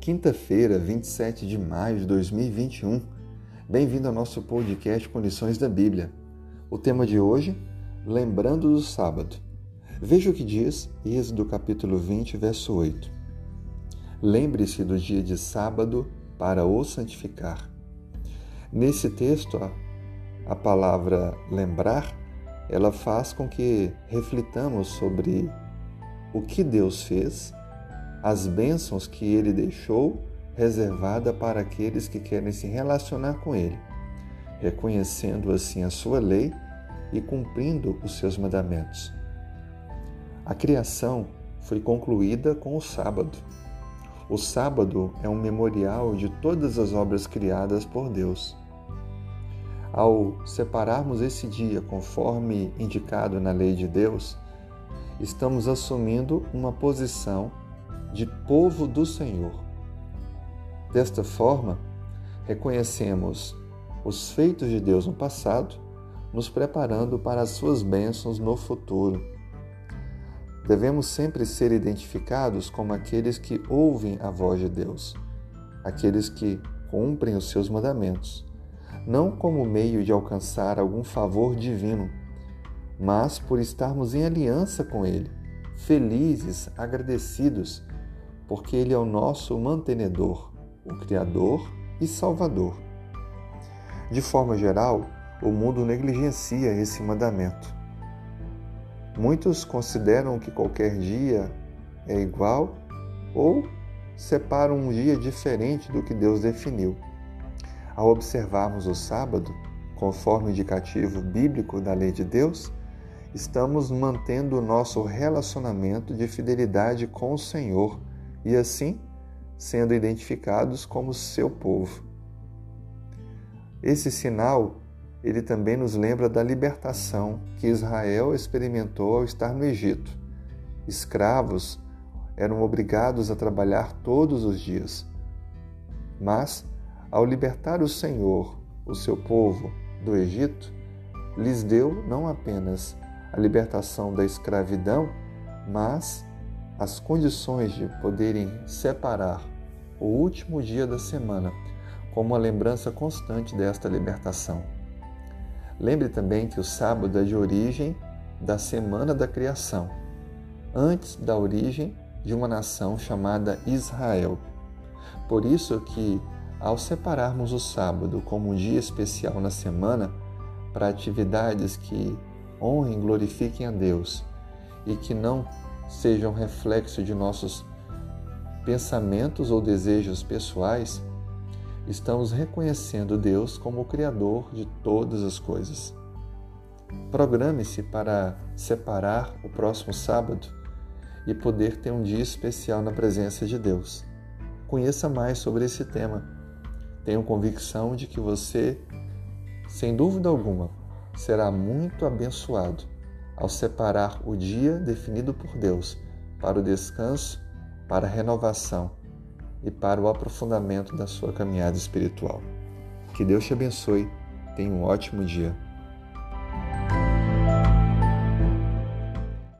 Quinta-feira, 27 de maio de 2021. Bem-vindo ao nosso podcast Condições da Bíblia. O tema de hoje, lembrando do sábado. Veja o que diz Êxodo capítulo 20, verso 8. Lembre-se do dia de sábado para o santificar. Nesse texto, a palavra lembrar, ela faz com que reflitamos sobre o que Deus fez as bênçãos que ele deixou reservada para aqueles que querem se relacionar com ele, reconhecendo assim a sua lei e cumprindo os seus mandamentos. A criação foi concluída com o sábado. O sábado é um memorial de todas as obras criadas por Deus. Ao separarmos esse dia conforme indicado na lei de Deus, estamos assumindo uma posição de povo do Senhor. Desta forma, reconhecemos os feitos de Deus no passado, nos preparando para as suas bênçãos no futuro. Devemos sempre ser identificados como aqueles que ouvem a voz de Deus, aqueles que cumprem os seus mandamentos, não como meio de alcançar algum favor divino, mas por estarmos em aliança com Ele, felizes, agradecidos porque Ele é o nosso mantenedor, o Criador e Salvador. De forma geral, o mundo negligencia esse mandamento. Muitos consideram que qualquer dia é igual ou separam um dia diferente do que Deus definiu. Ao observarmos o sábado, conforme o indicativo bíblico da lei de Deus, estamos mantendo o nosso relacionamento de fidelidade com o Senhor e assim sendo identificados como seu povo. Esse sinal, ele também nos lembra da libertação que Israel experimentou ao estar no Egito. Escravos eram obrigados a trabalhar todos os dias. Mas, ao libertar o Senhor, o seu povo, do Egito, lhes deu não apenas a libertação da escravidão, mas as condições de poderem separar o último dia da semana como uma lembrança constante desta libertação. Lembre também que o sábado é de origem da semana da criação, antes da origem de uma nação chamada Israel. Por isso que ao separarmos o sábado como um dia especial na semana para atividades que honrem glorifiquem a Deus e que não sejam reflexo de nossos pensamentos ou desejos pessoais, estamos reconhecendo Deus como o Criador de todas as coisas. Programe-se para separar o próximo sábado e poder ter um dia especial na presença de Deus. Conheça mais sobre esse tema. Tenho convicção de que você, sem dúvida alguma, será muito abençoado ao separar o dia definido por Deus para o descanso, para a renovação e para o aprofundamento da sua caminhada espiritual. Que Deus te abençoe. Tenha um ótimo dia.